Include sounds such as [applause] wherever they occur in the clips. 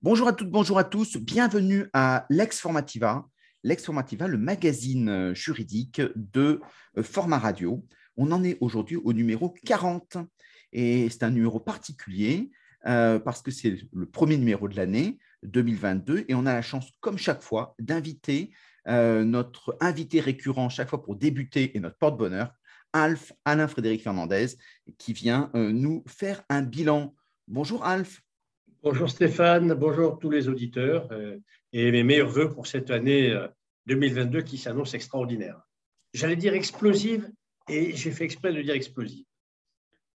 Bonjour à toutes, bonjour à tous. Bienvenue à Lex Formativa. Lex Formativa, le magazine euh, juridique de euh, Format Radio. On en est aujourd'hui au numéro 40. Et c'est un numéro particulier euh, parce que c'est le premier numéro de l'année 2022. Et on a la chance, comme chaque fois, d'inviter notre invité récurrent chaque fois pour débuter et notre porte-bonheur, Alf, Alain Frédéric Fernandez, qui vient nous faire un bilan. Bonjour Alf. Bonjour Stéphane, bonjour tous les auditeurs euh, et mes meilleurs voeux pour cette année 2022 euh, qui s'annonce extraordinaire. J'allais dire explosive et j'ai fait exprès de dire explosive.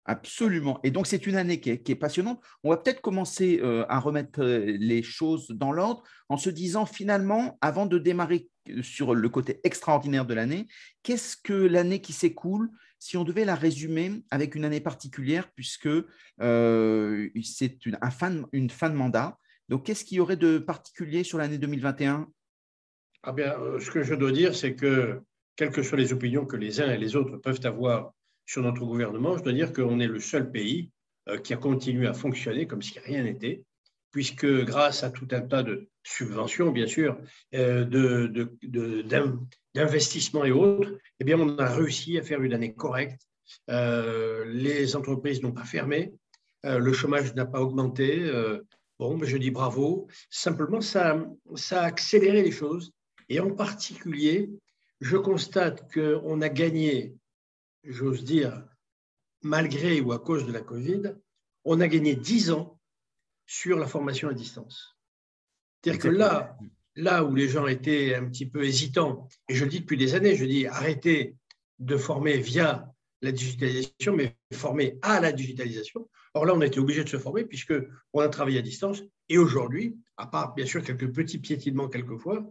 Absolument. Et donc, c'est une année qui est, passionnante. On va peut-être commencer euh, à remettre les choses dans l'ordre en se disant finalement, avant de démarrer sur le côté extraordinaire de l'année, qu'est-ce que l'année qui s'écoule si on devait la résumer avec une année particulière, puisque euh, c'est une, fin de mandat, donc qu'est-ce qu'il y aurait de particulier sur l'année 2021 ah bien, euh, Ce que je dois dire, c'est que, quelles que soient les opinions que les uns et les autres peuvent avoir sur notre gouvernement, je dois dire qu'on est le seul pays euh, qui a continué à fonctionner comme si rien n'était, puisque grâce à tout un tas de subventions, bien sûr, d'investissements et autres, eh bien, on a réussi à faire une année correcte. Euh, les entreprises n'ont pas fermé, euh, le chômage n'a pas augmenté. Euh, bon, je dis bravo. Simplement, ça, ça a accéléré les choses. Et en particulier, je constate qu'on a gagné, j'ose dire, malgré ou à cause de la Covid, on a gagné 10 ans sur la formation à distance. C'est-à-dire que là, là où les gens étaient un petit peu hésitants, et je le dis depuis des années, je dis arrêtez de former via la digitalisation, mais former à la digitalisation. Or là, on a été obligé de se former puisqu'on a travaillé à distance. Et aujourd'hui, à part bien sûr quelques petits piétinements quelquefois,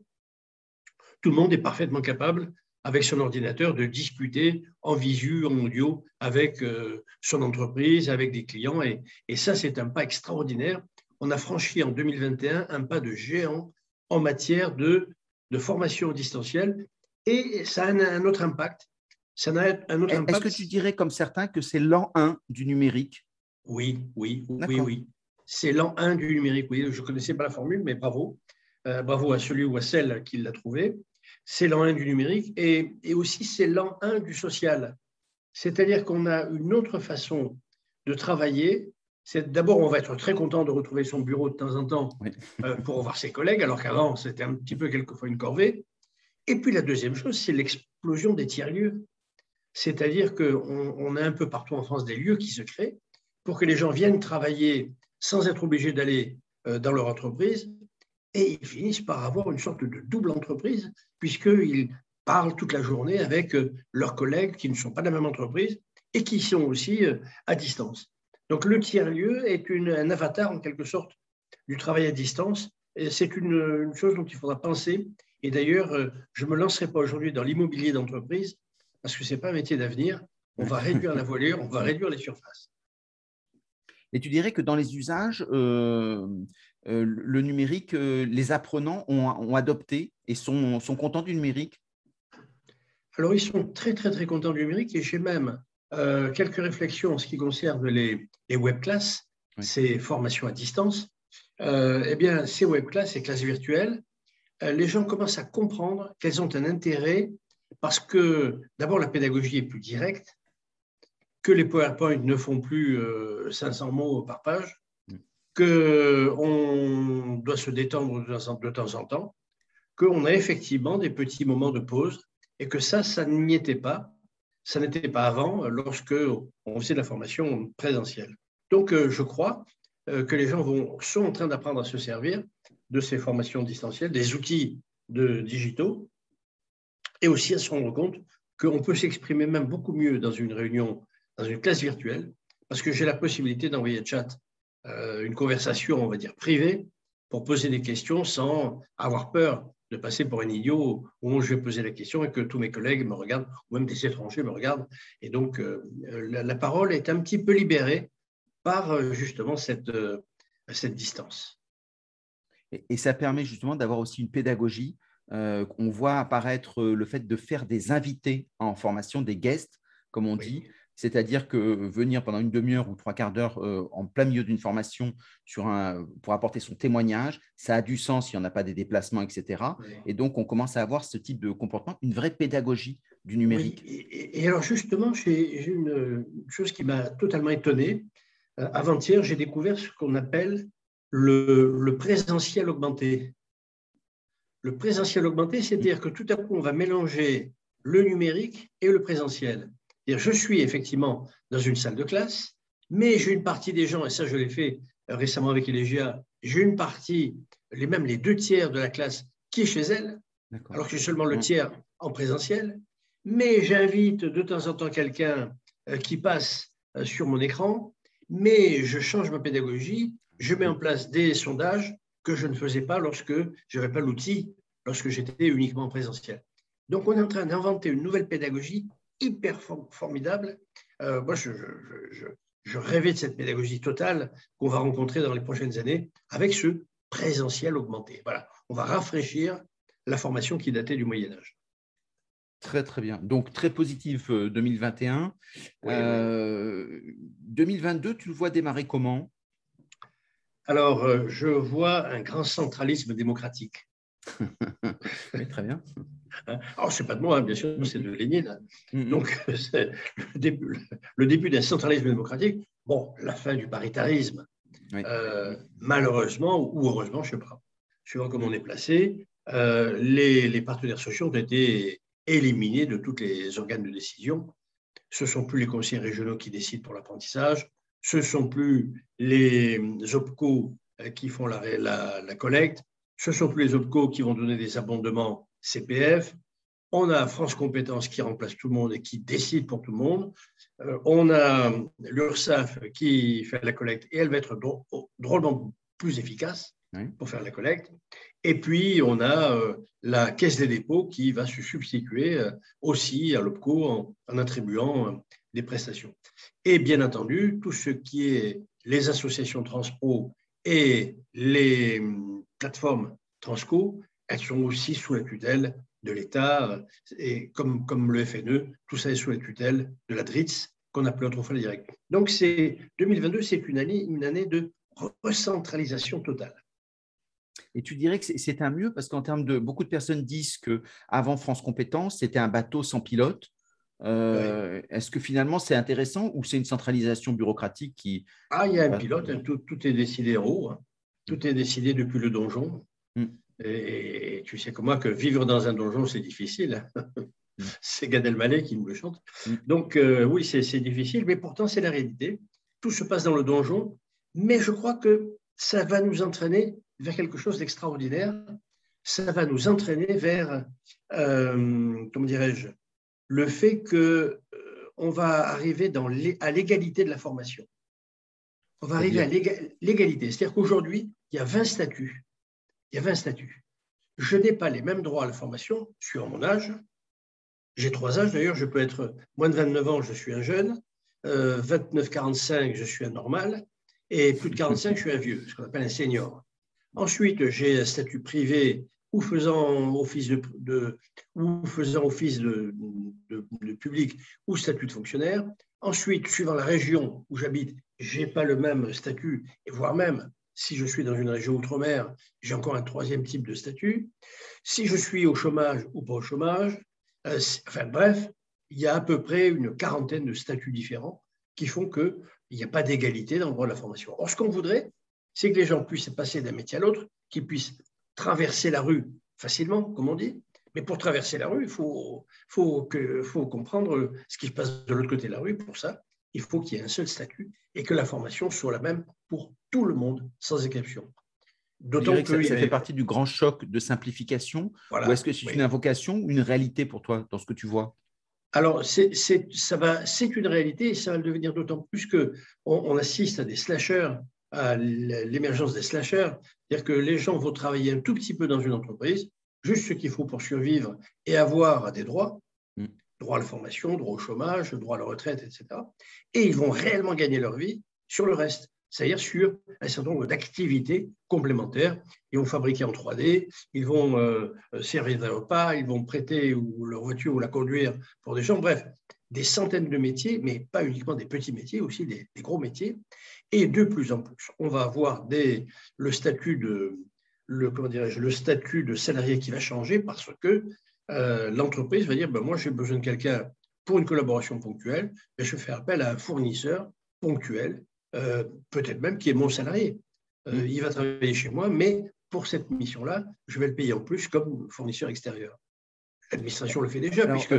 tout le monde est parfaitement capable, avec son ordinateur, de discuter en visu, en audio, avec euh, son entreprise, avec des clients. Et, et ça, c'est un pas extraordinaire. On a franchi en 2021 un pas de géant en matière de, de formation distancielle et ça a un, autre impact. Ça a un autre Est-ce que tu dirais, comme certains, que c'est l'an 1 du numérique? Oui, oui, oui, oui. C'est l'an 1 du numérique. Oui, je ne connaissais pas la formule, mais bravo. Euh, bravo à celui ou à celle qui l'a trouvé. C'est l'an 1 du numérique et, et aussi c'est l'an 1 du social. C'est-à-dire qu'on a une autre façon de travailler c'est d'abord, on va être très content de retrouver son bureau de temps en temps euh, pour voir ses collègues, alors qu'avant, c'était un petit peu quelquefois une corvée. Et puis la deuxième chose, c'est l'explosion des tiers-lieux. C'est-à-dire qu'on on a un peu partout en France des lieux qui se créent pour que les gens viennent travailler sans être obligés d'aller euh, dans leur entreprise et ils finissent par avoir une sorte de double entreprise puisqu'ils parlent toute la journée avec euh, leurs collègues qui ne sont pas de la même entreprise et qui sont aussi à distance. Donc le tiers-lieu est un avatar en quelque sorte du travail à distance. C'est une, chose dont il faudra penser. Et d'ailleurs, euh, je ne me lancerai pas aujourd'hui dans l'immobilier d'entreprise parce que ce n'est pas un métier d'avenir. On va réduire la voilure, on va réduire les surfaces. Et tu dirais que dans les usages, euh, euh, le numérique, les apprenants ont, adopté et sont, sont contents du numérique? Alors, ils sont très, très, très contents du numérique et j'ai même euh, quelques réflexions en ce qui concerne les, les web classes, ces formations à distance. Euh, eh bien, ces web classes, ces classes virtuelles, euh, les gens commencent à comprendre qu'elles ont un intérêt parce que d'abord la pédagogie est plus directe, que les PowerPoint ne font plus 500 mots par page. Qu'on doit se détendre de temps en temps, qu'on a effectivement des petits moments de pause et que ça, ça n'y était pas ça n'était pas avant, lorsque on faisait de la formation présentielle. Donc, euh, je crois euh, que les gens sont en train d'apprendre à se servir de ces formations distancielles, des outils de digitaux, et aussi à se rendre compte qu'on peut s'exprimer même beaucoup mieux dans une réunion, dans une classe virtuelle, parce que j'ai la possibilité d'envoyer chat une conversation, on va dire, privée, pour poser des questions sans avoir peur de passer pour un idiot où je vais poser la question et que tous mes collègues me regardent, ou même des étrangers me regardent. Et donc, euh, la, parole est un petit peu libérée par euh, justement cette, euh, cette distance. Et, ça permet justement d'avoir aussi une pédagogie. on voit apparaître le fait de faire des invités en formation, des guests, comme on dit. C'est-à-dire que venir pendant une demi-heure ou trois quarts d'heure euh, en plein milieu d'une formation sur un, pour apporter son témoignage, ça a du sens s'il n'y en a pas des déplacements, etc. Et donc, on commence à avoir ce type de comportement, une vraie pédagogie du numérique. et, alors, justement, j'ai une, chose qui m'a totalement étonné. Euh, avant-hier, j'ai découvert ce qu'on appelle le, le présentiel augmenté. Le présentiel augmenté, c'est-à-dire que tout à coup, on va mélanger le numérique et le présentiel. Je suis effectivement dans une salle de classe, mais j'ai une partie des gens, et ça je l'ai fait récemment avec Elegia, j'ai une partie, les, même les deux tiers de la classe qui est chez elle, alors que j'ai seulement le tiers en présentiel, mais j'invite de temps en temps quelqu'un euh, qui passe euh, sur mon écran, mais je change ma pédagogie, je mets en place des sondages que je ne faisais pas lorsque je n'avais pas l'outil, lorsque j'étais uniquement en présentiel. Donc on est en train d'inventer une nouvelle pédagogie hyper formidable. Euh, moi, je, je, rêvais de cette pédagogie totale qu'on va rencontrer dans les prochaines années avec ce présentiel augmenté. Voilà, on va rafraîchir la formation qui datait du Moyen Âge. Très, très bien. Donc, très positif 2021. Euh, 2022, euh, tu le vois démarrer comment? Alors, je vois un grand centralisme démocratique. [laughs] très bien. Alors, oh, ce n'est pas de moi, hein, bien sûr, c'est de Lénine. Mm-hmm. Donc, c'est le début, d'un centralisme démocratique. Bon, la fin du paritarisme, euh, malheureusement ou heureusement, je ne sais pas, suivant comment on est placé, euh, les, partenaires sociaux ont été éliminés de tous les organes de décision. Ce ne sont plus les conseils régionaux qui décident pour l'apprentissage, ce ne sont plus les OPCO euh, qui font la, la, la collecte, ce ne sont plus les OPCO qui vont donner des abondements CPF. On a France Compétences qui remplace tout le monde et qui décide pour tout le monde. Euh, on a l'URSSAF qui fait la collecte et elle va être drôlement plus efficace pour faire la collecte. Et puis, on a euh, la Caisse des dépôts qui va se substituer euh, aussi à l'OPCO en, en, attribuant des prestations. Et bien entendu, tout ce qui est les associations Transpro et les hum, plateformes Transco elles sont aussi sous la tutelle de l'État, et comme, comme le FNE, tout ça est sous la tutelle de la DRITS, qu'on appelait autrefois la directe. Donc, c'est 2022, c'est une année, une année de recentralisation totale. Et tu dirais que c'est un mieux parce qu'en termes de beaucoup de personnes disent que avant France Compétences, c'était un bateau sans pilote. Euh, est-ce que finalement c'est intéressant ou c'est une centralisation bureaucratique qui Ah, il y a un pilote, hein, tout, tout, est décidé en haut, hein. tout est décidé depuis le donjon. Hmm. Et, tu sais comme moi que vivre dans un donjon, c'est difficile. [laughs] C'est Gad Elmaleh qui nous le chante. Mm. Donc euh, oui, c'est difficile, mais pourtant c'est la réalité. Tout se passe dans le donjon, mais je crois que ça va nous entraîner vers quelque chose d'extraordinaire. Ça va nous entraîner vers, euh, comment dirais-je, le fait que euh, on va arriver dans à l'égalité de la formation. On va arriver à l'égalité. C'est-à-dire qu'aujourd'hui, il y a 20 statuts il y avait un statut. Je n'ai pas les mêmes droits à la formation suivant mon âge. J'ai trois âges d'ailleurs, je peux être moins de 29 ans, je suis un jeune, 29-45, euh, je suis un normal, et plus de 45, je suis un vieux, ce qu'on appelle un senior. Ensuite, j'ai un statut privé ou faisant office de, ou faisant office de, public ou statut de fonctionnaire. Ensuite, suivant la région où j'habite, je n'ai pas le même statut, et voire même si je suis dans une région outre-mer, j'ai encore un troisième type de statut. Si je suis au chômage ou pas au chômage, euh, enfin bref, il y a à peu près une quarantaine de statuts différents qui font qu'il n'y a pas d'égalité dans le droit de la formation. Or, ce qu'on voudrait, c'est que les gens puissent passer d'un métier à l'autre, qu'ils puissent traverser la rue facilement, comme on dit. Mais pour traverser la rue, il faut, faut, comprendre ce qui se passe de l'autre côté de la rue. Pour ça, il faut qu'il y ait un seul statut et que la formation soit la même pour tout le monde, sans exception. D'autant que, ça, fait partie du grand choc de simplification. ou est-ce que c'est une invocation ou une réalité pour toi dans ce que tu vois? Alors, c'est, une réalité et ça va le devenir d'autant plus qu'on on assiste à des slashers, à l'émergence des slashers. C'est-à-dire que les gens vont travailler un tout petit peu dans une entreprise, juste ce qu'il faut pour survivre et avoir des droits droit à la formation, droit au chômage, droit à la retraite, etc. Et ils vont réellement gagner leur vie sur le reste, c'est-à-dire sur un certain nombre d'activités complémentaires. Ils vont fabriquer en 3D, ils vont euh, servir des repas, ils vont prêter ou leur voiture ou la conduire pour des gens. Bref, des centaines de métiers, mais pas uniquement des petits métiers, aussi des, gros métiers. Et de plus en plus, on va avoir des, le statut de le, comment le statut de salarié qui va changer parce que euh, l'entreprise va dire ben, moi j'ai besoin de quelqu'un pour une collaboration ponctuelle, ben, je fais appel à un fournisseur ponctuel, euh, peut-être même qui est mon salarié. Euh, mmh. il va travailler chez moi, mais pour cette mission-là, je vais le payer en plus comme fournisseur extérieur. L'administration le fait déjà, puisque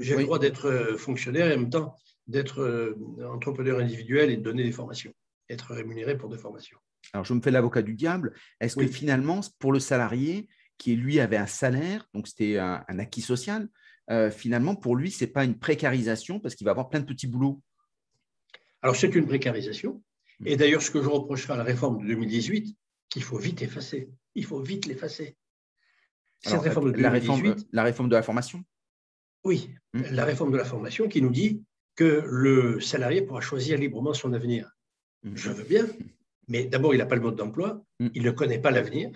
j'ai le droit d'être fonctionnaire et en même temps d'être entrepreneur individuel et de donner des formations, être rémunéré pour des formations. Alors, je me fais l'avocat du diable. Est-ce que finalement, pour le salarié, qui lui avait un salaire, donc c'était un, acquis social, euh, finalement, pour lui, ce n'est pas une précarisation parce qu'il va avoir plein de petits boulots? Alors, c'est une précarisation. Et hmm. d'ailleurs, ce que je reprocherai à la réforme de 2018, qu'il faut vite effacer. Il faut vite l'effacer. Cette réforme de 2018, la, réforme, la réforme de la formation? Oui, hmm. la réforme de la formation qui nous dit que le salarié pourra choisir librement son avenir. Hmm. Je veux bien, mais d'abord, il n'a pas le mode d'emploi, il ne connaît pas l'avenir,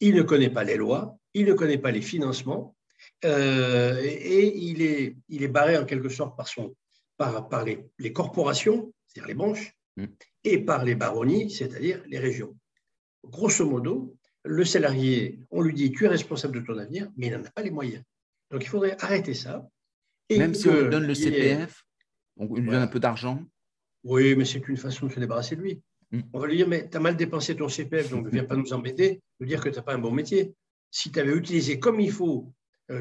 il ne connaît pas les lois, il ne connaît pas les financements, euh, et, il, est, il est barré en quelque sorte par, son, par, par les, les corporations, c'est-à-dire les branches, mm. et par les baronnies, c'est-à-dire les régions. Grosso modo, le salarié, on lui dit tu es responsable de ton avenir, mais il n'en a pas les moyens. Donc il faudrait arrêter ça. Et Même si on lui donne le CPF, on lui donne un peu d'argent. Oui, mais c'est une façon de se débarrasser de lui. Mm. On va lui dire, mais tu as mal dépensé ton CPF, donc ne [laughs] viens pas nous embêter, nous dire que tu n'as pas un bon métier. Si tu avais utilisé comme il faut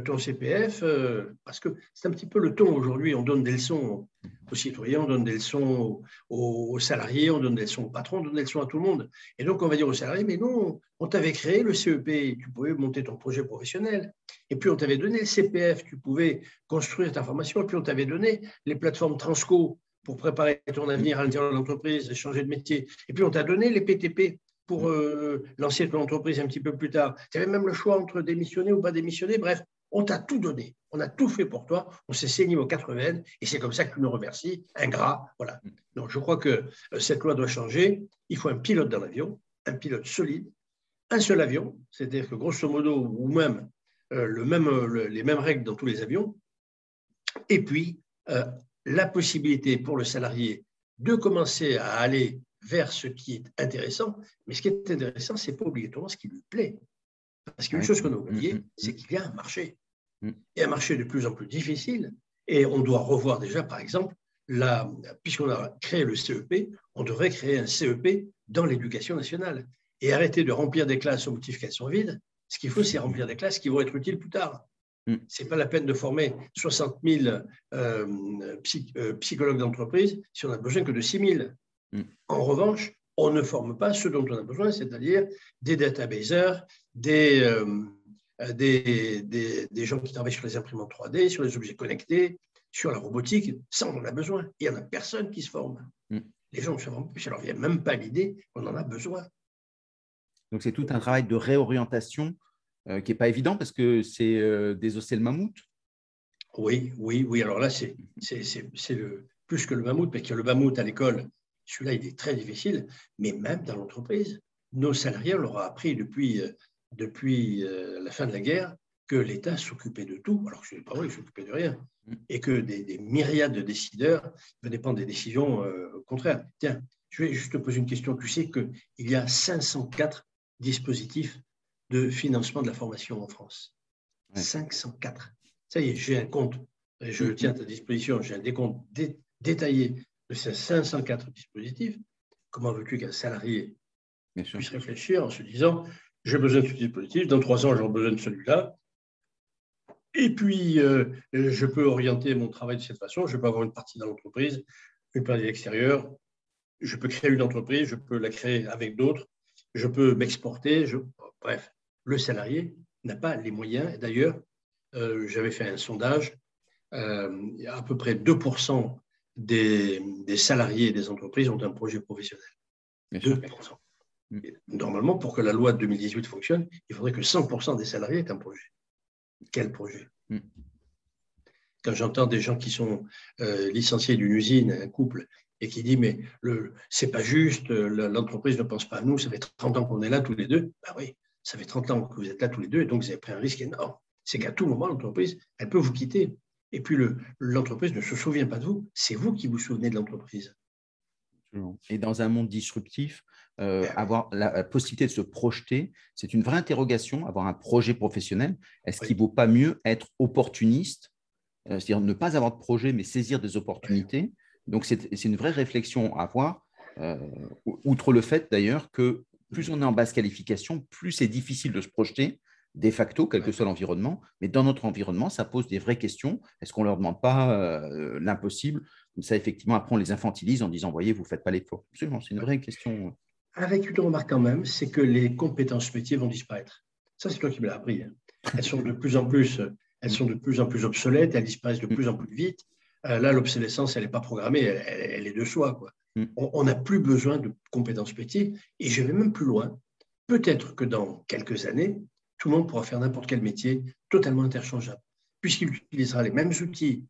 ton CPF, euh, parce que c'est un petit peu le ton aujourd'hui, on donne des leçons aux citoyens, on donne des leçons aux, salariés, on donne des leçons aux patrons, on donne des leçons à tout le monde. Et donc on va dire aux salariés, mais non, on t'avait créé le CEP, tu pouvais monter ton projet professionnel. Et puis on t'avait donné le CPF, tu pouvais construire ta formation, et puis on t'avait donné les plateformes Transco pour préparer ton avenir à l'intérieur de l'entreprise, changer de métier. Et puis, on t'a donné les PTP pour euh, lancer ton entreprise un petit peu plus tard. Tu avais même le choix entre démissionner ou pas démissionner. Bref, on t'a tout donné. On a tout fait pour toi. On s'est saigné aux quatre veines et c'est comme ça que tu nous remercies. Ingrat. Voilà. Donc, je crois que euh, cette loi doit changer. Il faut un pilote dans l'avion, un pilote solide, un seul avion, c'est-à-dire que grosso modo, ou même, euh, le même les mêmes règles dans tous les avions. Et puis, la possibilité pour le salarié de commencer à aller vers ce qui est intéressant. Mais ce qui est intéressant, ce n'est pas obligatoirement ce qui lui plaît. Parce qu'une chose qu'on a oubliée, mm, mm, mm. c'est qu'il y a un marché. Et un marché de plus en plus difficile. Et on doit revoir déjà, par exemple, puisqu'on a créé le CEP, on devrait créer un CEP dans l'éducation nationale et arrêter de remplir des classes au motif qu'elles sont vides. Ce qu'il faut, c'est remplir des classes qui vont être utiles plus tard. Mm. Ce n'est pas la peine de former 60 000 euh, euh, psychologues d'entreprise si on n'a besoin que de 6 000. Mm. En revanche, on ne forme pas ceux dont on a besoin, c'est-à-dire des databasers, des, euh, des, des, gens qui travaillent sur les imprimantes 3D, sur les objets connectés, sur la robotique. Ça, on en a besoin. Il n'y en a personne qui se forme. Mm. Les gens ne se forment plus, ça ne leur vient même pas l'idée qu'on en a besoin. Donc, c'est tout un travail de réorientation euh, qui n'est pas évident parce que c'est euh, désosser le mammouth. Oui, oui, oui. Alors là, c'est plus que le mammouth, parce que le mammouth à l'école, celui-là, il est très difficile, mais même dans l'entreprise, nos salariés, on leur a appris depuis, euh, depuis la fin de la guerre que l'État s'occupait de tout, alors que ce n'est pas vrai, il s'occupait de rien, mm. et que des, myriades de décideurs venaient prendre des décisions contraires. Tiens, je vais juste te poser une question. Tu sais qu'il y a 504 dispositifs de financement de la formation en France. 504. Ça y est, j'ai un compte, je le tiens à ta disposition, j'ai un décompte détaillé de ces 504 dispositifs. Comment veux-tu qu'un salarié puisse réfléchir en se disant j'ai besoin de ce dispositif, dans trois ans j'aurai besoin de celui-là, et puis euh, je peux orienter mon travail de cette façon, je peux avoir une partie dans l'entreprise, une partie à l'extérieur, je peux créer une entreprise, je peux la créer avec d'autres, je peux m'exporter, je... bref le salarié n'a pas les moyens. D'ailleurs, euh, j'avais fait un sondage, euh, à peu près 2% des, salariés des entreprises ont un projet professionnel. 2%. Mm. Normalement, pour que la loi de 2018 fonctionne, il faudrait que 100% des salariés aient un projet. Quel projet? Mm. Quand j'entends des gens qui sont euh, licenciés d'une usine, un couple, et qui dit mais le c'est pas juste, l'entreprise ne pense pas à nous, ça fait 30 ans qu'on est là tous les deux. Ben oui, ça fait 30 ans que vous êtes là tous les deux, et donc vous avez pris un risque énorme. C'est qu'à tout moment, l'entreprise, elle peut vous quitter. Et puis l'entreprise ne se souvient pas de vous, c'est vous qui vous souvenez de l'entreprise. Et dans un monde disruptif, euh, ben avoir la, possibilité de se projeter, c'est une vraie interrogation, avoir un projet professionnel. Est-ce qu'il ne vaut pas mieux être opportuniste, euh, c'est-à-dire ne pas avoir de projet, mais saisir des opportunités? Donc, c'est une vraie réflexion à avoir, euh, outre le fait d'ailleurs que plus on est en basse qualification, plus c'est difficile de se projeter, de facto, quel que soit l'environnement. Mais dans notre environnement, ça pose des vraies questions. Est-ce qu'on ne leur demande pas euh, l'impossible? Comme ça, effectivement, après, on les infantilise en disant, voyez, vous ne faites pas l'effort. Absolument, c'est une vraie question. Avec une remarque quand même, c'est que les compétences métiers vont disparaître. Ça, c'est toi qui me l'as appris. Hein. Elles sont de plus en plus, elles sont de plus en plus obsolètes, elles disparaissent de plus en plus vite. Euh, là, l'obsolescence, elle n'est pas programmée, elle, est de soi. Quoi. Mm. On n'a plus besoin de compétences métiers. Et je vais même plus loin. Peut-être que dans quelques années, tout le monde pourra faire n'importe quel métier totalement interchangeable, puisqu'il utilisera les mêmes outils,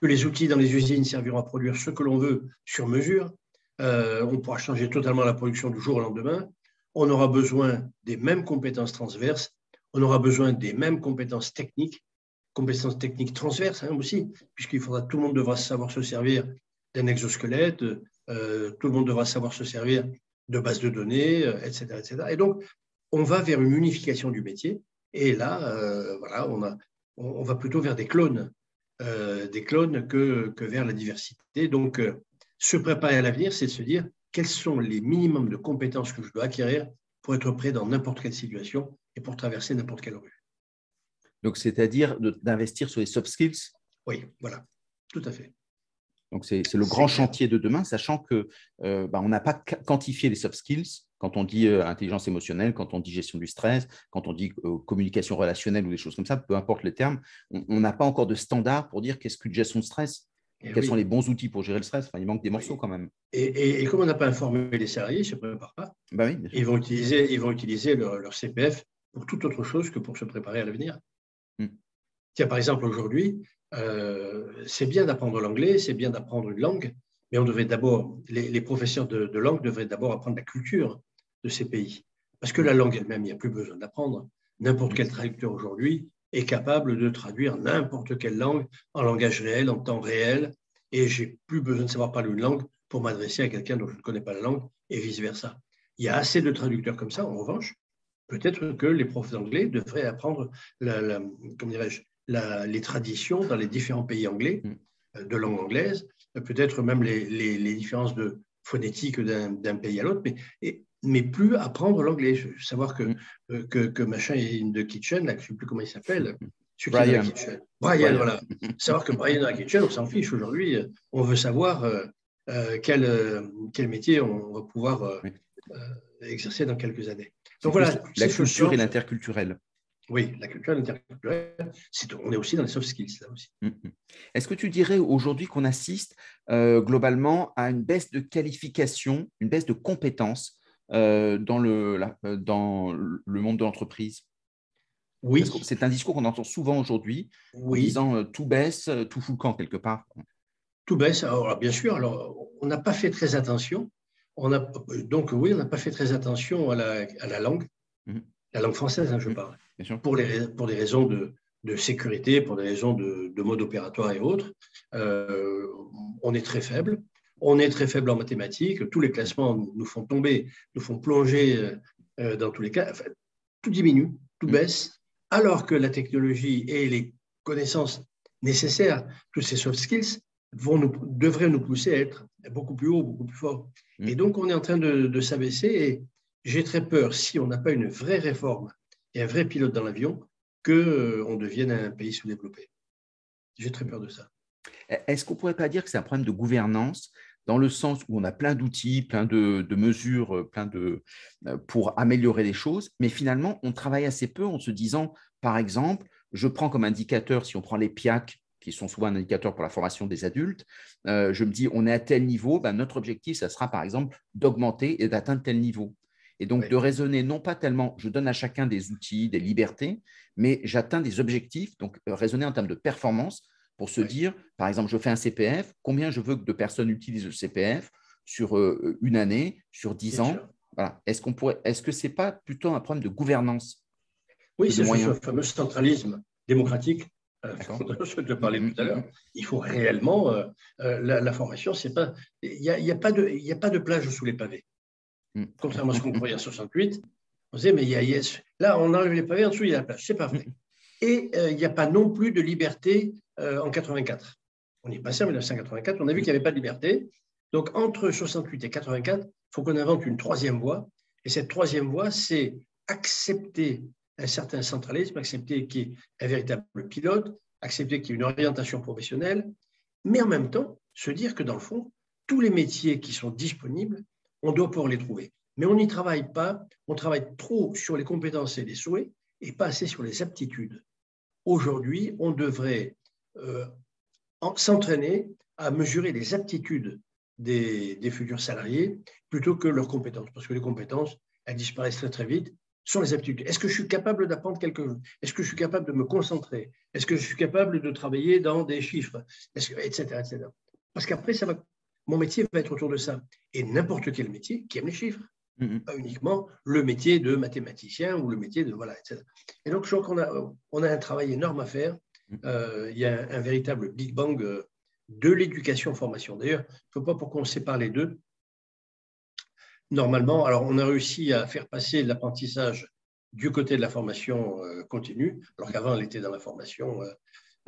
que les outils dans les usines serviront à produire ce que l'on veut sur mesure. Euh, on pourra changer totalement la production du jour au lendemain. On aura besoin des mêmes compétences transverses. On aura besoin des mêmes compétences techniques, compétences techniques transverses hein, aussi, puisqu'il faudra tout le monde devra savoir se servir d'un exosquelette, euh, tout le monde devra savoir se servir de bases de données, etc., euh, etc. Et donc, on va vers une unification du métier. Et là, euh, voilà, on, a, on, va plutôt vers des clones, euh, des clones que, vers la diversité. Donc, euh, se préparer à l'avenir, c'est de se dire quels sont les minimums de compétences que je dois acquérir pour être prêt dans n'importe quelle situation et pour traverser n'importe quelle rue. Donc, c'est-à-dire d'investir sur les soft skills? Oui, voilà, tout à fait. Donc, c'est le grand chantier de demain, sachant que bah, on n'a pas quantifié les soft skills quand on dit euh, intelligence émotionnelle, quand on dit gestion du stress, quand on dit euh, communication relationnelle ou des choses comme ça, peu importe les termes, on n'a pas encore de standard pour dire qu'est-ce qu'une gestion de stress. Eh quels sont les bons outils pour gérer le stress? Il manque des morceaux quand même. Et, comme on n'a pas informé les salariés, ils ne se préparent pas. Bah oui, ils, vont utiliser, ils vont utiliser leur, CPF pour toute autre chose que pour se préparer à l'avenir. Hmm. Tiens, par exemple, aujourd'hui, euh, c'est bien d'apprendre l'anglais, c'est bien d'apprendre une langue, mais on devait d'abord, les, professeurs de, de langue devraient d'abord apprendre la culture de ces pays. Parce que la langue elle-même, il n'y a plus besoin d'apprendre. N'importe quel traducteur aujourd'hui est capable de traduire n'importe quelle langue en langage réel, en temps réel, et j'ai plus besoin de savoir parler une langue pour m'adresser à quelqu'un dont je ne connais pas la langue, et vice-versa. Il y a assez de traducteurs comme ça, en revanche. Peut-être que les profs d'anglais devraient apprendre la, les traditions dans les différents pays anglais, mm. euh, de langue anglaise, peut-être même les, les, différences de phonétique d'un pays à l'autre, mais mais plus apprendre l'anglais. Savoir que, mm. euh, que, que, machin est in the kitchen, là, je ne sais plus comment il s'appelle. Brian. Brian, voilà. [laughs] Savoir que Brian dans la kitchen, on s'en fiche aujourd'hui. On veut savoir euh, euh, quel, quel métier on va pouvoir exercer dans quelques années. Donc voilà. La culture et l'interculturel. Oui, la culture et l'interculturel, on est aussi dans les soft skills là aussi. Mm, mm. Est-ce que tu dirais aujourd'hui qu'on assiste globalement à une baisse de qualification, une baisse de compétences euh, dans, le, euh, dans le monde de l'entreprise Oui. C'est un discours qu'on entend souvent aujourd'hui, en disant euh, tout baisse, tout fout le camp quelque part. Tout baisse, alors bien sûr, alors, on n'a pas fait très attention. On a, donc oui, on n'a pas fait très attention à la, à la langue, mhm. la langue française, hein, je mhm. parle, pour, les, pour des raisons de, de, sécurité, pour des raisons de, de mode opératoire et autres. on est très faible. On est très faible en mathématiques, tous les classements nous font tomber, nous font plonger euh, euh, dans tous les cas. tout diminue, tout mm. baisse, alors que la technologie et les connaissances nécessaires, tous ces soft skills, vont nous, devraient nous pousser à être beaucoup plus haut, beaucoup plus fort. Mm. Et donc, on est en train de, s'abaisser et j'ai très peur, si on n'a pas une vraie réforme et un vrai pilote dans l'avion, qu'on euh, devienne un pays sous-développé. J'ai très peur de ça. Est-ce qu'on ne pourrait pas dire que c'est un problème de gouvernance dans le sens où on a plein d'outils, plein de, mesures, euh, plein de, euh, pour améliorer les choses, mais finalement, on travaille assez peu en se disant, par exemple, je prends comme indicateur, si on prend les PIAC, qui sont souvent un indicateur pour la formation des adultes, euh, je me dis, on est à tel niveau, ben, notre objectif, ça sera par exemple d'augmenter et d'atteindre tel niveau. Et donc de raisonner non pas tellement, je donne à chacun des outils, des libertés, mais j'atteins des objectifs, donc raisonner en termes de performance, pour se dire, par exemple, je fais un CPF, combien je veux que de personnes utilisent le CPF sur euh, une année, sur dix ans Est-ce qu'on pourrait, est-ce que c'est pas plutôt un problème de gouvernance Oui, c'est ce fameux centralisme démocratique [laughs] je te parlais tout à l'heure, il faut réellement la, formation. C'est pas, il n'y a, y a, pas de, il a pas de plage sous les pavés. Mm. Contrairement à ce qu'on croyait en 68, on disait mais il y a, là on enlève les pavés en dessous il y a la plage. C'est pas vrai. Et il n'y a pas non plus de liberté en 84. On est passé en 1984, on a vu qu'il n'y avait pas de liberté. Donc entre 68 et 84, il faut qu'on invente une troisième voie. Et cette troisième voie, c'est accepter un certain centralisme, accepter qu'il y ait un véritable pilote, accepter qu'il y ait une orientation professionnelle, mais en même temps se dire que dans le fond, tous les métiers qui sont disponibles, on doit pouvoir les trouver. Mais on n'y travaille pas, on travaille trop sur les compétences et les souhaits et pas assez sur les aptitudes. Aujourd'hui, on devrait euh, s'entraîner à mesurer les aptitudes des, futurs salariés plutôt que leurs compétences, parce que les compétences, elles disparaissent très très vite sont les aptitudes. Est-ce que je suis capable d'apprendre quelque chose? Est-ce que je suis capable de me concentrer? Est-ce que je suis capable de travailler dans des chiffres? Etc. etc. Parce qu'après, ça va, mon métier va être autour de ça. Et n'importe quel métier qui aime les chiffres. Mm-hmm. Pas uniquement le métier de mathématicien ou le métier de. Voilà, etc. Et donc, je crois qu'on a, on a un travail énorme à faire. Mm-hmm. Euh, il y a un, véritable Big Bang euh, de l'éducation-formation. D'ailleurs, il ne faut pas pour qu'on sépare les deux normalement, alors on a réussi à faire passer l'apprentissage du côté de la formation euh, continue, alors qu'avant elle était dans la formation,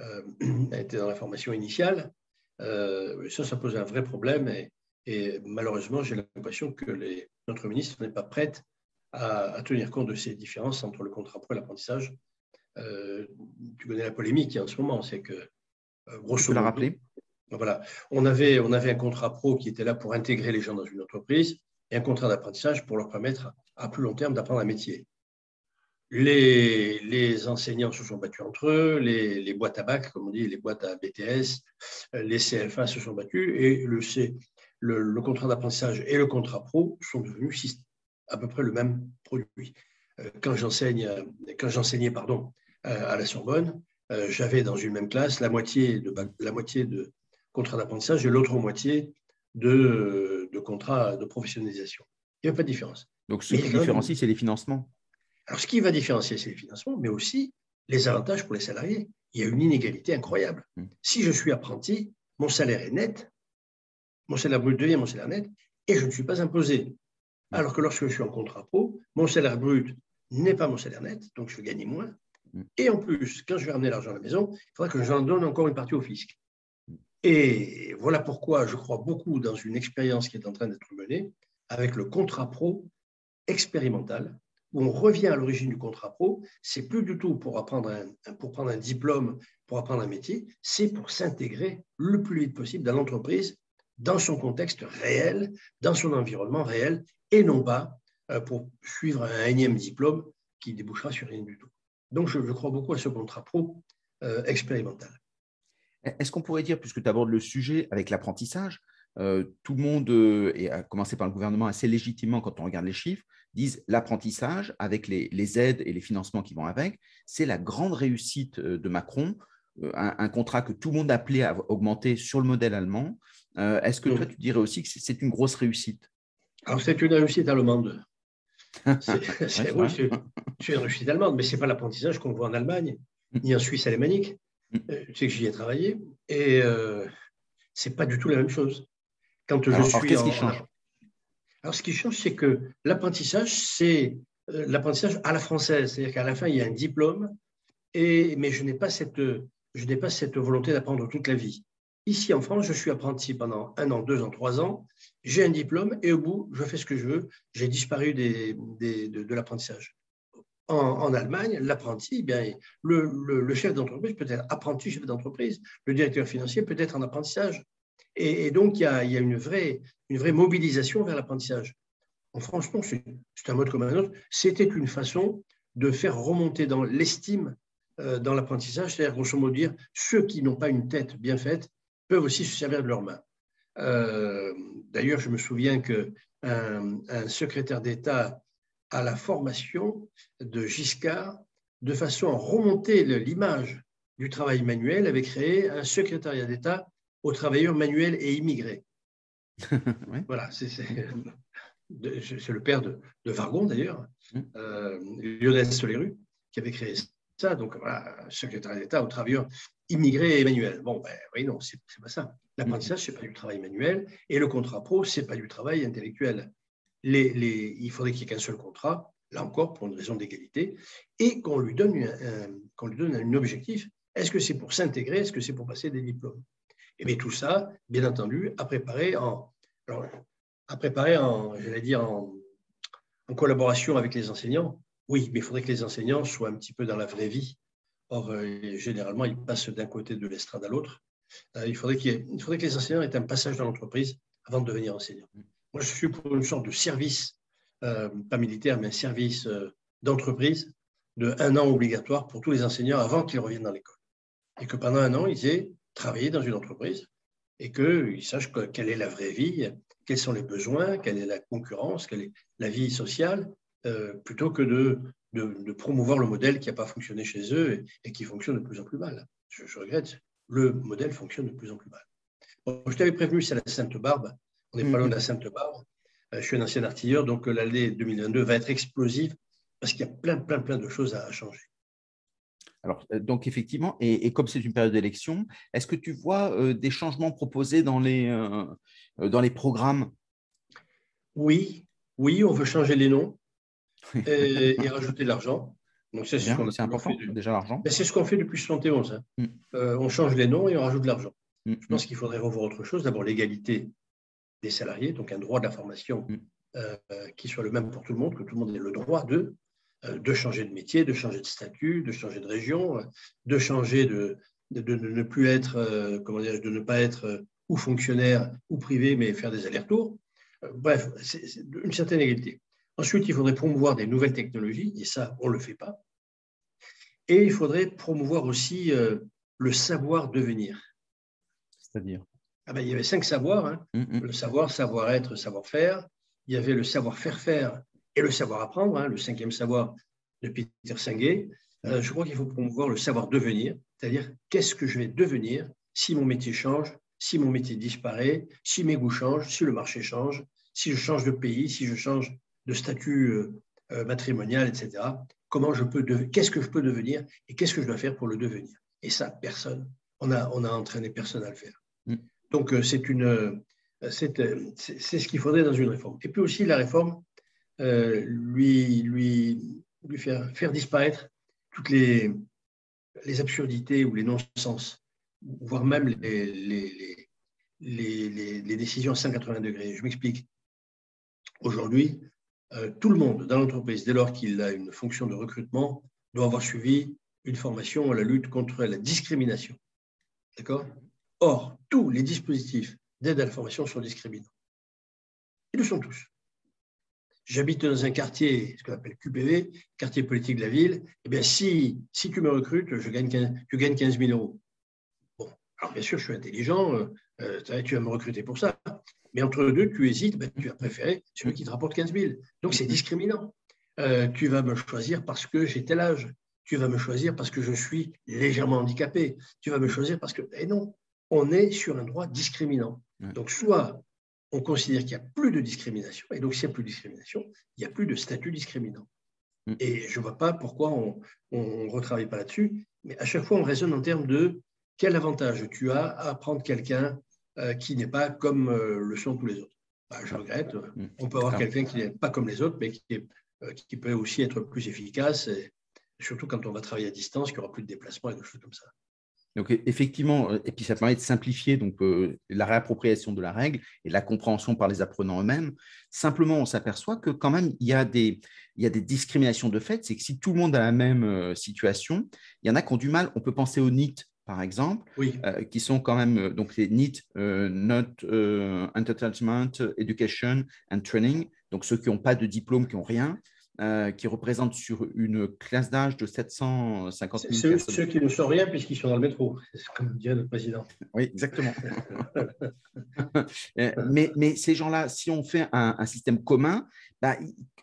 euh, [clears throat] était dans la formation initiale. ça, ça pose un vrai problème et, malheureusement, j'ai l'impression que les, notre ministre n'est pas prête à, tenir compte de ces différences entre le contrat pro et l'apprentissage. tu connais la polémique en ce moment, c'est que grosso modo, rappeler? Voilà, on avait, on avait un contrat pro qui était là pour intégrer les gens dans une entreprise et un contrat d'apprentissage pour leur permettre à plus long terme d'apprendre un métier. Les, les, enseignants se sont battus entre eux, les, les, boîtes à bac, comme on dit, les boîtes à BTS, les CFA se sont battus et le, le, le contrat d'apprentissage et le contrat pro sont devenus à peu près le même produit. Euh, quand j'enseignais pardon euh, à la Sorbonne, euh, j'avais dans une même classe la moitié de la moitié de contrat d'apprentissage et l'autre moitié de, de contrats de professionnalisation. Il n'y a pas de différence. Donc, ce qui différencie, c'est les financements. Alors, ce qui va différencier, c'est les financements, mais aussi les avantages pour les salariés. Il y a une inégalité incroyable. Hmm. Si je suis apprenti, mon salaire est net, mon salaire brut devient mon salaire net, et je ne suis pas imposé. Alors que lorsque je suis en contrat pro, mon salaire brut n'est pas mon salaire net, donc je vais gagner moins. Hmm. Et en plus, quand je vais ramener l'argent à la maison, il faudra que j'en donne encore une partie au fisc. Et voilà pourquoi je crois beaucoup dans une expérience qui est en train d'être menée avec le contrat pro expérimental, où on revient à l'origine du contrat pro. C'est plus du tout pour apprendre un, pour prendre un diplôme, pour apprendre un métier, c'est pour s'intégrer le plus vite possible dans l'entreprise, dans son contexte réel, dans son environnement réel, et non pas euh, pour suivre un énième diplôme qui débouchera sur rien du tout. Donc je, crois beaucoup à ce contrat pro euh, expérimental. Est-ce qu'on pourrait dire, puisque tu abordes le sujet avec l'apprentissage, euh, tout le monde, et à commencer par le gouvernement assez légitimement quand on regarde les chiffres, disent l'apprentissage avec les, aides et les financements qui vont avec, c'est la grande réussite de Macron, un, contrat que tout le monde appelait à augmenter sur le modèle allemand. Est-ce que toi, tu dirais aussi que c'est une grosse réussite? Alors, c'est une réussite allemande. [laughs] C'est une réussite allemande, mais ce n'est pas l'apprentissage qu'on voit en Allemagne, ni en Suisse alémanique. Euh, tu sais que j'y ai travaillé et euh, c'est pas du tout la même chose. Quand je alors, suis qu'est-ce qui change? Alors, ce qui change, c'est que l'apprentissage, c'est euh, l'apprentissage à la française, c'est-à-dire qu'à la fin, il y a un diplôme, et, mais je n'ai pas cette, je n'ai pas cette volonté d'apprendre toute la vie. Ici, en France, je suis apprenti pendant un an, deux ans, trois ans. J'ai un diplôme et au bout, je fais ce que je veux. J'ai disparu de l'apprentissage en, Allemagne, l'apprenti, eh bien, le, chef d'entreprise peut être apprenti chef d'entreprise, le directeur financier peut être en apprentissage. Et, donc, il y, a, une, vraie, une vraie mobilisation vers l'apprentissage. En France, non, c'est un mode comme un autre. C'était une façon de faire remonter dans l'estime euh, dans l'apprentissage, c'est-à-dire, grosso modo, dire ceux qui n'ont pas une tête bien faite peuvent aussi se servir de leurs mains. Euh, d'ailleurs, je me souviens qu'un un secrétaire d'État à la formation de Giscard de façon à remonter l'image du travail manuel, avait créé un secrétariat d'État aux travailleurs manuels et immigrés. [laughs] Voilà, c'est le père de, de Vargon d'ailleurs, mmh. euh, Lionel Soleru, qui avait créé Donc, voilà, secrétaire d'État aux travailleurs immigrés et manuels. Bon, ben oui, non, c'est pas ça. L'apprentissage, ce n'est pas du travail manuel. Et le contrat pro, ce n'est pas du travail intellectuel. Il faudrait qu'il n'y ait qu'un seul contrat, là encore, pour une raison d'égalité, et qu'on lui, donne qu'on lui donne un objectif. Est-ce que c'est pour s'intégrer? Est-ce que c'est pour passer des diplômes? Et eh bien tout ça, bien entendu, à préparer en, à préparer en, dire, en collaboration avec les enseignants. Oui, mais il faudrait que les enseignants soient un petit peu dans la vraie vie. Or, euh, généralement, ils passent d'un côté de l'estrade à l'autre. Euh, il, faudrait il faudrait que les enseignants aient un passage dans l'entreprise avant de devenir enseignant. Moi, je suis pour une sorte de service, euh, pas militaire, mais un service d'entreprise de un an obligatoire pour tous les enseignants avant qu'ils reviennent dans l'école. Et que pendant un an, ils aient travaillé dans une entreprise et qu'ils sachent quelle est la vraie vie, quels sont les besoins, quelle est la concurrence, quelle est la vie sociale, euh, plutôt que de, de, promouvoir le modèle qui n'a pas fonctionné chez eux et, qui fonctionne de plus en plus mal. Je, regrette, le modèle fonctionne de plus en plus mal. je t'avais prévenu, c'est la Sainte-Barbe. On n'est pas loin de la Sainte-Barbe. Euh, je suis un ancien artilleur, donc euh, l'année 2022 va être explosive parce qu'il y a plein, plein, plein de choses à, changer. Alors, donc effectivement, et, comme c'est une période d'élection, est-ce que tu vois des changements proposés dans les, dans les programmes? Oui, oui, on veut changer les noms [laughs] et, rajouter de l'argent. Donc, c'est ce important, déjà l'argent. C'est ce qu'on fait depuis 71. Hein. Mm. Euh, on change les noms et on rajoute de l'argent. Mm. Je pense qu'il faudrait revoir autre chose. D'abord, l'égalité des salariés, donc un droit d'information mm. euh, qui soit le même pour tout le monde, que tout le monde ait le droit de, euh, de changer de métier, de changer de statut, de changer de région, de changer de, de, ne plus être, comment dire, de ne pas être ou fonctionnaire ou privé, mais faire des allers-retours. bref, c'est une certaine égalité. Ensuite, il faudrait promouvoir des nouvelles technologies, et ça, on ne le fait pas. Et il faudrait promouvoir aussi euh, le savoir devenir. C'est-à-dire? Ah ben, Il y avait cinq savoirs. Hein. Mm, mm. Le savoir, savoir-être, savoir-faire. Il y avait le savoir-faire-faire et le savoir-apprendre, hein, le cinquième savoir de Peter Senge. Euh, je crois qu'il faut promouvoir le savoir devenir, c'est-à-dire qu'est-ce que je vais devenir si mon métier change, si mon métier disparaît, si mes goûts changent, si le marché change, si je change de pays, si je change de statut euh, euh, matrimonial, etc. Comment je peux, qu'est-ce que je peux devenir et qu'est-ce que je dois faire pour le devenir? Et ça, personne. On a, on a entraîné personne à le faire. Mm. Donc euh, c'est une, c'est, c'est ce qu'il faudrait dans une réforme. Et puis aussi la réforme, lui, lui, lui faire, faire disparaître toutes les, les absurdités ou les non-sens, voire même les, les, les, les, décisions à 180 degrés. Je m'explique. Aujourd'hui, euh, tout le monde dans l'entreprise, dès lors qu'il a une fonction de recrutement, doit avoir suivi une formation à la lutte contre la discrimination. D'accord? Or, tous les dispositifs d'aide à la formation sont discriminants. Ils le sont tous. J'habite dans un quartier, ce qu'on appelle QPV, quartier politique de la ville. Eh bien, si, si tu me recrutes, je gagne 15, tu gagnes 15 000 euros. Bon, alors bien sûr, je suis intelligent, euh, euh, tu vas me recruter pour ça. Mais entre deux, tu hésites, ben, tu as préféré celui qui te rapporte 15 000. Donc c'est discriminant. Euh, tu vas me choisir parce que j'ai tel âge. Tu vas me choisir parce que je suis légèrement handicapé. Tu vas me choisir parce que. Eh non, on est sur un droit discriminant. Donc soit on considère qu'il n'y a plus de discrimination, et donc s'il n'y a plus de discrimination, il n'y a plus de statut discriminant. Mm. Et je ne vois pas pourquoi on ne retravaille pas là-dessus, mais à chaque fois on raisonne en termes de quel avantage tu as à prendre quelqu'un qui n'est pas comme euh, le sont tous les autres. Bah, je regrette. Mm. On peut avoir quelqu'un qui n'est pas comme les autres, mais euh, qui, peut aussi être plus efficace, et surtout quand on va travailler à distance, qu'il n'y aura plus de déplacement et des choses comme ça. Donc effectivement, et puis ça permet de simplifier donc, la réappropriation de la règle et la compréhension par les apprenants eux-mêmes. Simplement, on s'aperçoit que quand même, il y, a des, il y a des discriminations de fait. C'est que si tout le monde a la même situation, il y en a qui ont du mal. On peut penser au NIT par exemple, euh, qui sont quand même euh, donc les NEET, euh, Not Entertainment, Education and Training, donc ceux qui n'ont pas de diplôme, qui n'ont rien, qui représentent sur une classe d'âge de 750 000 ceux, personnes. Ceux qui ne sont rien puisqu'ils sont dans le métro, comme dit le président. Oui, exactement. [laughs] mais, mais, ces gens-là, si on fait un, système commun, bah,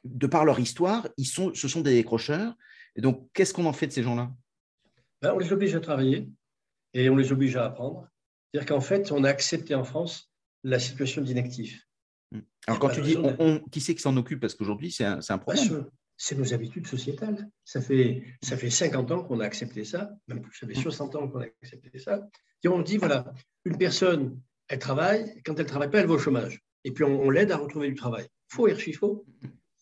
de par leur histoire, ils sont, ce sont des décrocheurs. Et donc, qu'est-ce qu'on en fait de ces gens-là? Ben, On les oblige à travailler et on les oblige à apprendre. C'est-à-dire qu'en fait, on a accepté en France la situation d'inactif. Hmm. Alors, quand tu dis on, qui c'est qui s'en occupe? Parce qu'aujourd'hui, c'est un, problème. c'est nos habitudes sociétales. Ça fait, ça fait 50 ans qu'on a accepté ça, même plus, ça fait 60 ans qu'on a accepté ça. Et on dit, voilà, une personne, elle travaille, quand elle ne travaille pas, elle va au chômage. Et puis on, l'aide à retrouver du travail. Faux, archi faux.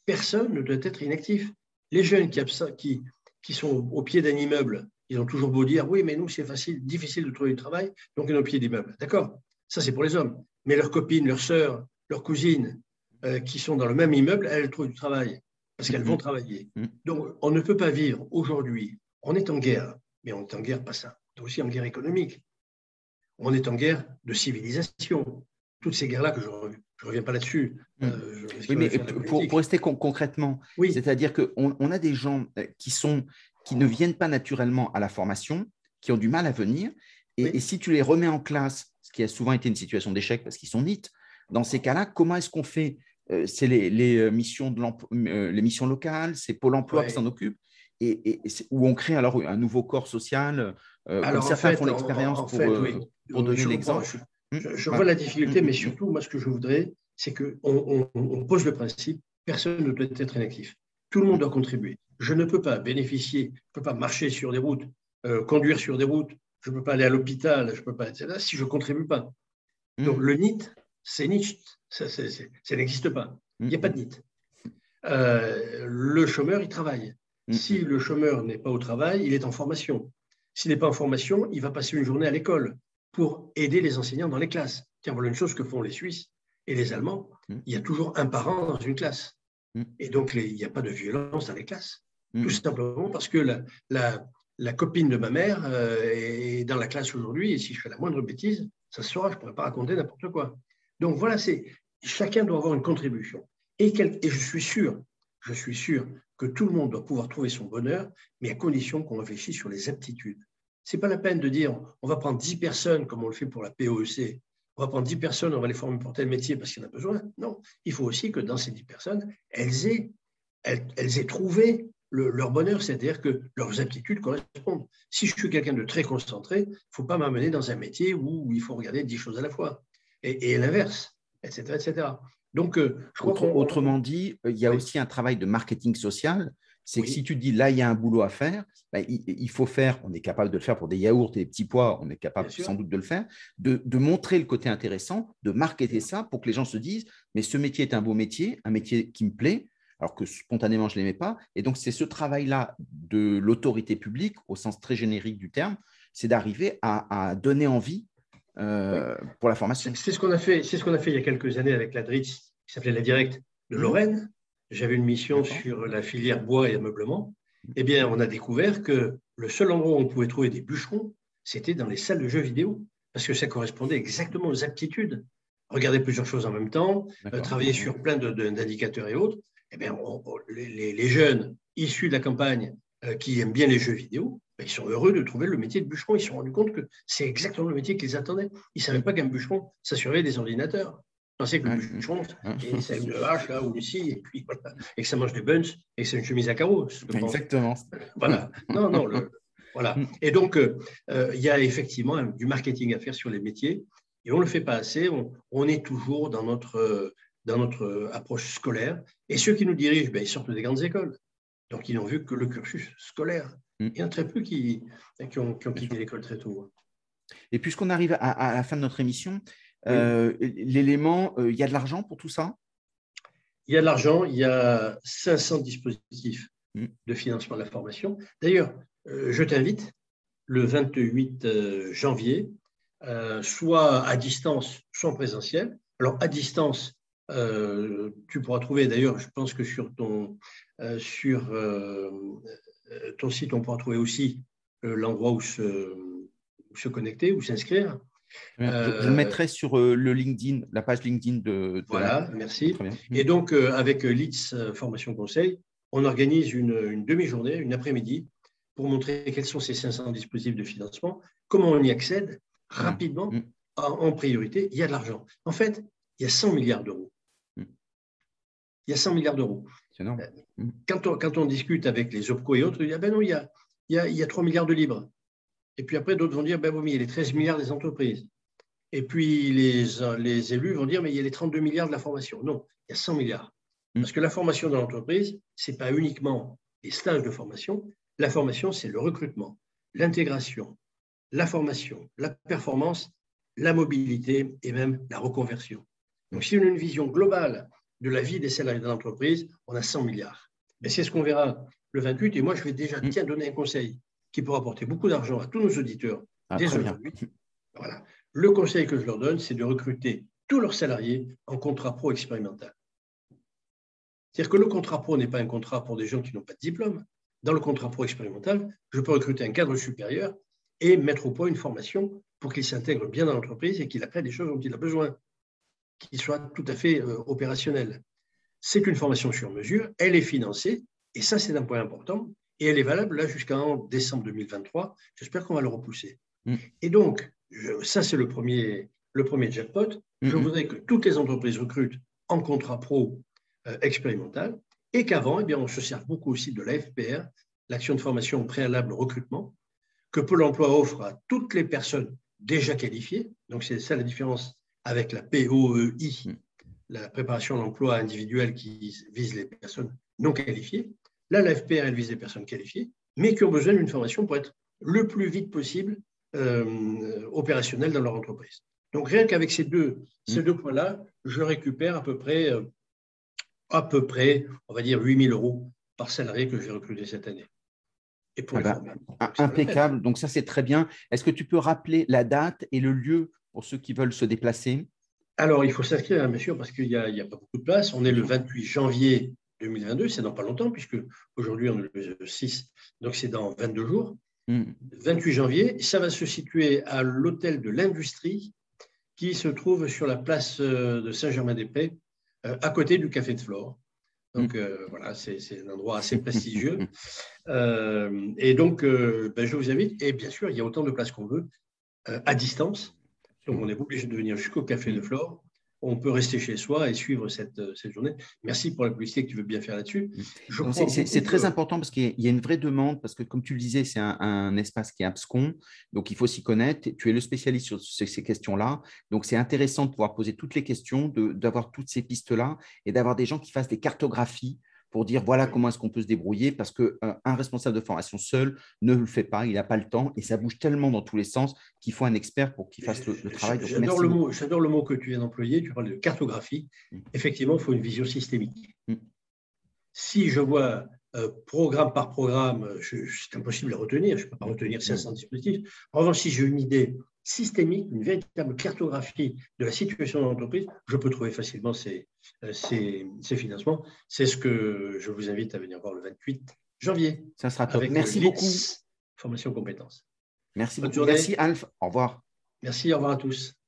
Personne ne doit être inactif. Les jeunes qui, qui, qui sont au pied d'un immeuble, ils ont toujours beau dire, oui, mais nous, c'est facile, difficile de trouver du travail, donc ils sont au pied d'immeuble. D'accord? Ça, c'est pour les hommes. Mais leurs copines, leurs sœurs, leurs cousines, euh, qui sont dans le même immeuble, elles trouvent du travail parce qu'elles vont mm-hmm. travailler. Mm-hmm. Donc, on ne peut pas vivre aujourd'hui. On est en guerre, mais on est en guerre pas ça. On est aussi en guerre économique. On est en guerre de civilisation. Toutes ces guerres-là que je ne reviens pas là-dessus. Mm. Euh, oui, mais pour, rester concrètement, c'est-à-dire qu'on on a des gens euh, qui, sont, qui ne viennent pas naturellement à la formation, qui ont du mal à venir, et, et si tu les remets en classe, ce qui a souvent été une situation d'échec parce qu'ils sont nits, dans ces cas-là, comment est-ce qu'on fait euh, C'est les, euh, missions de euh, les missions locales, c'est Pôle emploi qui s'en occupe, et, où on crée alors un nouveau corps social, alors, certains font l'expérience pour, pour, donner l'exemple. Je, vois la difficulté, mais surtout, moi, ce que je voudrais, c'est qu'on on, pose le principe, personne ne doit être inactif. Tout le monde doit contribuer. Je ne peux pas bénéficier, je ne peux pas marcher sur des routes, conduire sur des routes, je ne peux pas aller à l'hôpital, je ne peux pas, etc., si je ne contribue pas. Donc, le NIT, c'est Nietzsche. Ça, n'existe pas. Il n'y a pas de NIT. Euh, le chômeur, il travaille. Mm. Si le chômeur n'est pas au travail, il est en formation. S'il n'est pas en formation, il va passer une journée à l'école pour aider les enseignants dans les classes. Tiens, voilà une chose que font les Suisses et les Allemands. Mm. Il y a toujours un parent dans une classe. Mm. Et donc, il n'y a pas de violence dans les classes. Tout simplement parce que la, copine de ma mère euh, est dans la classe aujourd'hui et si je fais la moindre bêtise, ça se saura, je ne pourrais pas raconter n'importe quoi. Donc voilà, c'est chacun doit avoir une contribution. Et, et, je suis sûr, je suis sûr que tout le monde doit pouvoir trouver son bonheur, mais à condition qu'on réfléchisse sur les aptitudes. Ce n'est pas la peine de dire on va prendre 10 personnes comme on le fait pour la POEC, on va prendre 10 personnes, on va les former pour tel métier parce qu'il y en a besoin. Non, il faut aussi que dans ces 10 personnes, elles aient, elles, aient trouvé leur bonheur, c'est-à-dire que leurs aptitudes correspondent. Si je suis quelqu'un de très concentré, il ne faut pas m'amener dans un métier où il faut regarder 10 choses à la fois et, l'inverse, etc., etc. Donc, euh, crois Autrement dit, euh, il y a aussi un travail de marketing social. C'est que si tu dis là, il y a un boulot à faire, ben, il, faut faire, on est capable de le faire pour des yaourts et des petits pois, on est capable sans doute de le faire, de, montrer le côté intéressant, de marketer ça pour que les gens se disent, mais ce métier est un beau métier, un métier qui me plaît, alors que spontanément, je ne l'aimais pas. Et donc, c'est ce travail-là de l'autorité publique, au sens très générique du terme, c'est d'arriver à, donner envie euh, pour la formation. C'est ce qu'on a fait. C'est ce qu'on a fait il y a quelques années avec la DRITS, qui s'appelait la Directe de mmh. Lorraine. J'avais une mission sur la filière bois et ameublement. Eh bien, on a découvert que le seul endroit où on pouvait trouver des bûcherons, c'était dans les salles de jeux vidéo, parce que ça correspondait exactement aux aptitudes. Regarder plusieurs choses en même temps, euh, travailler sur plein d'indicateurs et autres. Eh bien, les, jeunes issus de la campagne euh, qui aiment bien les jeux vidéo, ben, ils sont heureux de trouver le métier de bûcheron. Ils se sont rendus compte que c'est exactement le métier qu'ils attendaient. Ils ne savaient pas qu'un bûcheron, ça surveillait des ordinateurs. Ils pensaient que le bûcheron, c'est une hache là ou ici, et puis et que ça mange des buns, et que c'est une chemise à carreaux. Exactement. Voilà. [laughs] Non, non, voilà. Mm. Et donc, euh, euh, il y a effectivement du marketing à faire sur les métiers, et on ne le fait pas assez. On, est toujours dans notre, dans notre approche scolaire. Et ceux qui nous dirigent, ben, ils sortent des grandes écoles. Donc, ils n'ont vu que le cursus scolaire. Mm. Il y en a très peu qui, qui ont, quitté l'école très tôt. Et puisqu'on arrive à, la fin de notre émission, euh, l'élément, euh, il y a de l'argent pour tout ça? Il y a de l'argent, il y a 500 dispositifs mm. de financement de la formation. D'ailleurs, euh, je t'invite le 28 janvier, soit à distance, soit en présentiel. Alors, à distance, tu pourras trouver, d'ailleurs, je pense que sur ton, sur euh, ton site, on pourra trouver aussi l'endroit où se, se, connecter, ou s'inscrire. Je, le euh, mettrai sur le LinkedIn, la page LinkedIn de. voilà, merci. Et donc, avec Leeds Formation Conseil, on organise une, demi-journée, une après-midi, pour montrer quels sont ces 500 dispositifs de financement, comment on y accède rapidement, mm. en, priorité. Il y a de l'argent. En fait, il y a 100 milliards d'euros. Mm. Il y a 100 milliards d'euros. Euh, quand on, quand on, discute avec les OPCO et autres, il y a, ben non, il y a, il y a, il y a 3 milliards de livres. Et puis après, d'autres vont dire, ben oui, il y a les 13 milliards des entreprises. Et puis les, les élus vont dire, mais il y a les 32 milliards de la formation. Non, il y a 100 milliards. Mm. Parce que la formation dans l'entreprise, ce n'est pas uniquement les stages de formation. La formation, c'est le recrutement, l'intégration, la formation, la performance, la mobilité et même la reconversion. Donc, si on a une vision globale de la vie des salariés de l'entreprise, on a 100 milliards. Mais c'est ce qu'on verra le 28. Et moi, je vais déjà mm. tiens, donner un conseil qui pourra apporter beaucoup d'argent à tous nos auditeurs ah, dès aujourd'hui. Voilà. Le conseil que je leur donne, c'est de recruter tous leurs salariés en contrat pro expérimental. C'est-à-dire que le contrat pro n'est pas un contrat pour des gens qui n'ont pas de diplôme. Dans le contrat pro expérimental, je peux recruter un cadre supérieur et mettre au point une formation pour qu'il s'intègre bien dans l'entreprise et qu'il apprenne des choses dont il a besoin, qu'il soit tout à fait euh, opérationnel. C'est une formation sur mesure, elle est financée, et ça c'est un point important, et elle est valable là jusqu'en décembre 2023. J'espère qu'on va le repousser. Mm. Et donc, ça c'est le premier, le premier jackpot. Je mm-hmm. voudrais que toutes les entreprises recrutent en contrat pro euh, expérimental, et qu'avant, eh bien, on se sert beaucoup aussi de l'AFPR, l'action de formation préalable au recrutement, que Pôle emploi offre à toutes les personnes déjà qualifiées. Donc, c'est ça la différence avec la POEI, mm. la préparation d'emploi individuelle qui vise les personnes non qualifiées. Là, l'AFPR, elle vise les personnes qualifiées, mais qui ont besoin d'une formation pour être le plus vite possible euh, opérationnel dans leur entreprise. Donc, rien qu'avec ces deux, ces mm. deux points-là, je récupère à peu près euh, à peu près, on va dire, 8 000 euros par salarié que j'ai recruté cette année. Et pour ah bah, impeccable. Donc ça, c'est très bien. Est-ce que tu peux rappeler la date et le lieu pour ceux qui veulent se déplacer? Alors, il faut s'inscrire, hein, bien sûr, parce qu'il n'y a, a, pas beaucoup de place. On est le 28 janvier 2022, c'est dans pas longtemps, puisque aujourd'hui, on est le 6, donc c'est dans 22 jours. 28 hmm. janvier, ça va se situer à l'hôtel de l'Industrie, qui se trouve sur la place euh, de Saint-Germain-des-Prés, euh, à côté du Café de Flore. Donc mm. euh, voilà, c'est un endroit assez [laughs] prestigieux. Euh, et donc, ben, je vous invite. Et bien sûr, il y a autant de places qu'on veut à distance. Donc, on n'est pas obligé de venir jusqu'au Café de Flore on peut rester chez soi et suivre cette, euh, cette journée. Merci pour la publicité que tu veux bien faire là-dessus. C'est très important parce qu'il y a une vraie demande, parce que comme tu le disais, c'est un, espace qui est abscon, donc il faut s'y connaître. Tu es le spécialiste sur ces, ces questions-là, donc c'est intéressant de pouvoir poser toutes les questions, d'avoir toutes ces pistes-là et d'avoir des gens qui fassent des cartographies pour dire voilà comment est-ce qu'on peut se débrouiller parce qu'un euh, un responsable de formation seul ne le fait pas, il n'a pas le temps et ça bouge tellement dans tous les sens qu'il faut un expert pour qu'il fasse le, travail. J'adore le, mot, le mot que tu viens d'employer, tu parles de cartographie. Mm. Effectivement, il faut une vision systémique. Mm. Si je vois euh, programme par programme, c'est impossible à retenir, je ne peux pas retenir 500 mm. dispositifs. En revanche, si j'ai une idée systémique, une véritable cartographie de la situation de l'entreprise, je peux trouver facilement ces, euh, ces, financements. C'est ce que je vous invite à venir voir le 28 janvier. Ça sera top. Merci beaucoup. Formation compétences. Merci beaucoup. Merci Alf. Au revoir. Merci, au revoir à tous.